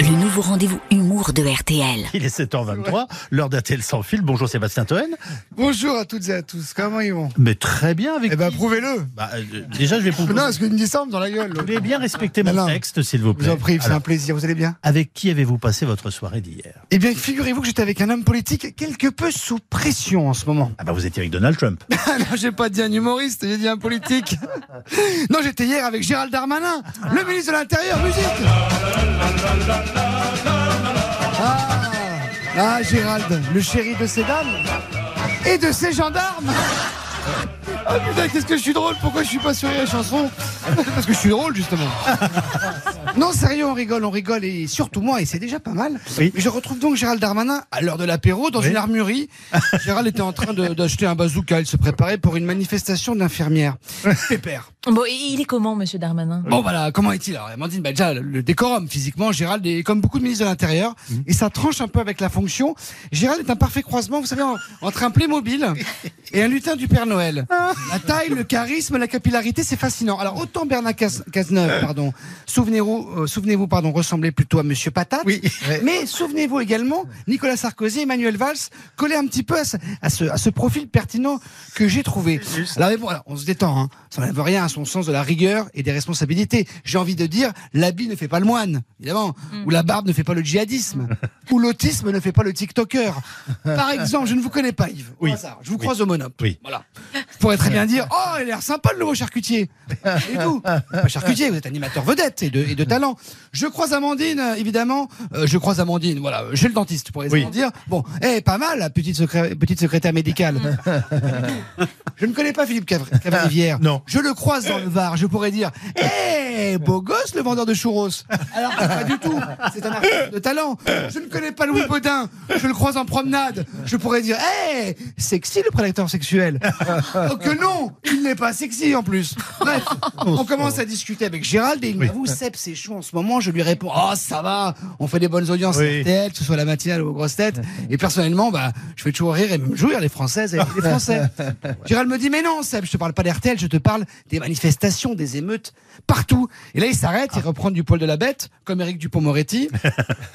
le nouveau rendez-vous humour de RTL. Il est 7h23, l'heure d'RTL sans fil. Bonjour Sébastien Toen. Bonjour à toutes et à tous, comment ils vont? Mais très bien avec Eh ben prouvez-le Bah, euh, Déjà, je vais proposer. Non, parce qu'une dissemble dans la gueule. Vous voulez bien respecter mon Non, texte, s'il vous Je plaît. vous en prie, c'est un plaisir, vous allez bien? avec qui avez-vous passé votre soirée d'hier? Eh bien, figurez-vous que j'étais avec un homme politique quelque peu sous pression en ce moment. Ah bah vous étiez avec Donald Trump. Ah non, j'ai pas dit un humoriste, j'ai dit un politique. non, j'étais hier avec Gérald Darmanin, le ministre de l'Intérieur, musique Ah, ah, Gérald, le chéri de ces dames et de ces gendarmes Oh putain, qu'est-ce que je suis drôle Pourquoi je suis pas sur les chansons Parce que je suis drôle, justement. Non, sérieux, on rigole, on rigole, et surtout moi, et c'est déjà pas mal. Oui. Je retrouve donc Gérald Darmanin à l'heure de l'apéro dans Oui. une armurerie. Gérald était en train d'acheter un bazooka, il se préparait pour une manifestation d'infirmières. Pépère. Bon, et il est comment, monsieur Darmanin? Bon voilà, comment est-il? Alors Amandine, bah, déjà le décorum physiquement, Gérald est comme beaucoup de ministres de l'Intérieur et ça tranche un peu avec la fonction. Gérald est un parfait croisement, vous savez, en- entre un Playmobil et un lutin du Père Noël. La taille, le charisme, la capillarité, c'est fascinant. Alors autant Bernard Cazeneuve, pardon, souvenez-vous, euh, souvenez-vous, pardon, ressemblait plutôt à Monsieur Patate. Oui. Mais souvenez-vous également, Nicolas Sarkozy, Emmanuel Valls collaient un petit peu à ce, à ce, à ce profil pertinent que j'ai trouvé. Alors, mais bon, alors, on se détend, hein. ça n'enlève rien à son sens de la rigueur et des responsabilités. J'ai envie de dire, l'habit ne fait pas le moine, évidemment, ou la barbe ne fait pas le djihadisme, ou l'autisme ne fait pas le TikToker. Par exemple, je ne vous connais pas, Yves. Au Oui. hasard, Je vous croise au monop. Oui. Voilà. Vous pourrez très bien dire, oh, il a l'air sympa le nouveau charcutier. Et tout. Pas charcutier, vous êtes animateur vedette et de, et de talent. Je croise Amandine, euh, évidemment. Euh, je croise Amandine, voilà. Chez le dentiste, pour les dire. Bon, eh, pas mal, la petite, secré- petite secrétaire médicale. je ne connais pas Philippe Cavri- Cavrivière. Non. Je le croise dans le Var. Je pourrais dire, eh, beau gosse, le vendeur de churros. Alors, pas du tout. C'est un artiste de talent. Je ne connais pas Louis Baudin. Je le croise en promenade. Je pourrais dire, eh, sexy le prédateur sexuel. Oh que non, il n'est pas sexy en plus. Bref, on commence à discuter avec Gérald et il m'avoue, Seb, c'est chaud en ce moment. Je lui réponds, oh ça va, on fait des bonnes audiences Oui. RTL, que ce soit la matinale ou aux grosses têtes. Et personnellement, bah, je fais toujours rire et même jouir les Françaises et les Français. Gérald me dit, mais non, Seb, je te parle pas d'RTL, je te parle des manifestations, des émeutes, partout. Et là, il s'arrête, il reprend du poil de la bête, comme Eric Dupont-Moretti.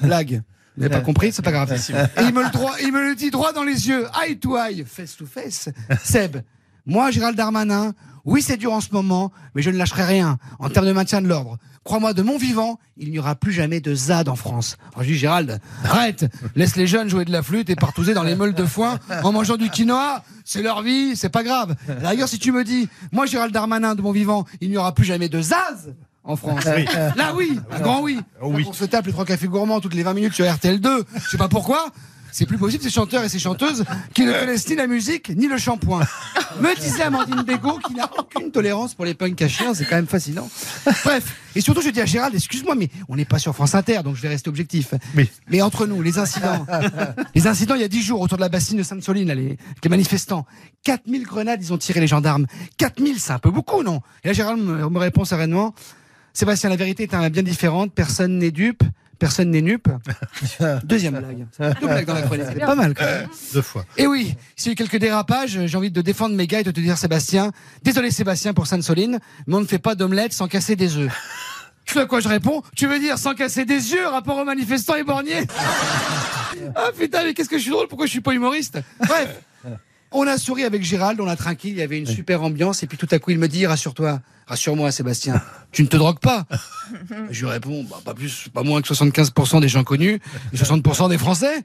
Blague. Vous n'avez pas compris, c'est pas grave. Et il me, le droit, il me le dit droit dans les yeux, eye to eye, face to face. Seb, moi, Gérald Darmanin, oui, c'est dur en ce moment, mais je ne lâcherai rien en termes de maintien de l'ordre. Crois-moi, de mon vivant, il n'y aura plus jamais de ZAD en France. Alors je dis, Gérald, arrête, laisse les jeunes jouer de la flûte et partouzer dans les meules de foin en mangeant du quinoa, c'est leur vie, c'est pas grave. D'ailleurs, si tu me dis, moi, Gérald Darmanin, de mon vivant, il n'y aura plus jamais de ZAZ en France. Là, oui, un grand oui. Oui. On se tape les trois cafés gourmands toutes les 20 minutes sur RTL2. Je sais pas pourquoi. C'est plus possible, ces chanteurs et ces chanteuses qui ne connaissent ni la musique ni le shampoing. Me disait Amandine Bégaud qui n'a aucune tolérance pour les punks à chiens, c'est quand même fascinant. Bref, et surtout je dis à Gérald, excuse-moi, mais on n'est pas sur France Inter, donc je vais rester objectif. Oui. Mais entre nous, les incidents, les incidents il y a 10 jours autour de la bassine de Sainte-Soline, là, les, les manifestants, 4000 grenades, ils ont tiré les gendarmes. 4000, c'est un peu beaucoup, non? Et là Gérald me, me répond sereinement, Sébastien, la vérité est un- bien différente, personne n'est dupe. Personne n'est nupe. Deuxième blague. Deux blagues dans la chronique. C'est pas mal quand même. Deux fois. Et oui, s'il y a eu quelques dérapages, j'ai envie de défendre mes gars et de te dire Sébastien, désolé Sébastien pour Sainte-Soline, mais on ne fait pas d'omelette sans casser des œufs. Tu sais à quoi je réponds? Tu veux dire sans casser des yeux, rapport aux manifestants et borniers? Ah putain, mais qu'est-ce que je suis drôle, pourquoi je suis pas humoriste? Bref, on a souri avec Gérald, on a tranquille, il y avait une super ambiance, et puis tout à coup il me dit, rassure-toi, rassure-moi Sébastien, tu ne te drogues pas Je lui réponds, bah, pas plus, pas moins que 75% des gens connus, et 60% des Français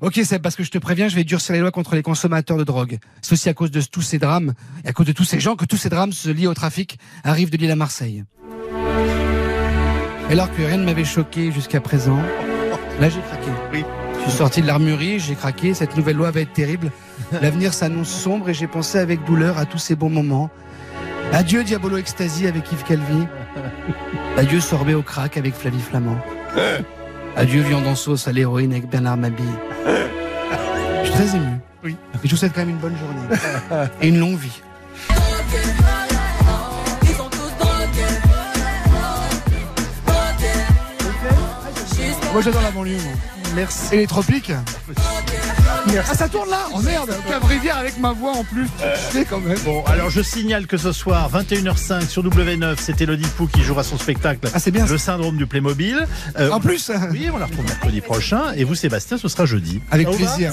Ok, c'est parce que je te préviens, je vais durcir les lois contre les consommateurs de drogue. C'est aussi à cause de tous ces drames, et à cause de tous ces gens que tous ces drames se lient au trafic, arrivent de Lille à Marseille. Et alors que rien ne m'avait choqué jusqu'à présent, là j'ai craqué. Oui. Je suis sorti de l'armurerie, j'ai craqué, cette nouvelle loi va être terrible. L'avenir s'annonce sombre et j'ai pensé avec douleur à tous ces bons moments. Adieu Diabolo Ecstasy avec Yves Calvi. Adieu Sorbet au crack avec Flavie Flamand. Adieu Viande en sauce à l'héroïne avec Bernard Mabille. Je suis très ému. Oui. Et je vous souhaite quand même une bonne journée. Et une longue vie. Moi j'adore la banlieue, moi. Merci. Et les tropiques Ah, ça tourne là Oh merde Cave Rivière avec ma voix en plus. C'est quand même. Bon, alors je signale que ce soir, 21h05 sur W9, c'est Elodie Pou qui jouera son spectacle Ah, c'est bien. Le syndrome du Playmobil. Euh, En plus, Oui, on la retrouve mercredi prochain. Et vous, Sébastien, ce sera jeudi. avec plaisir.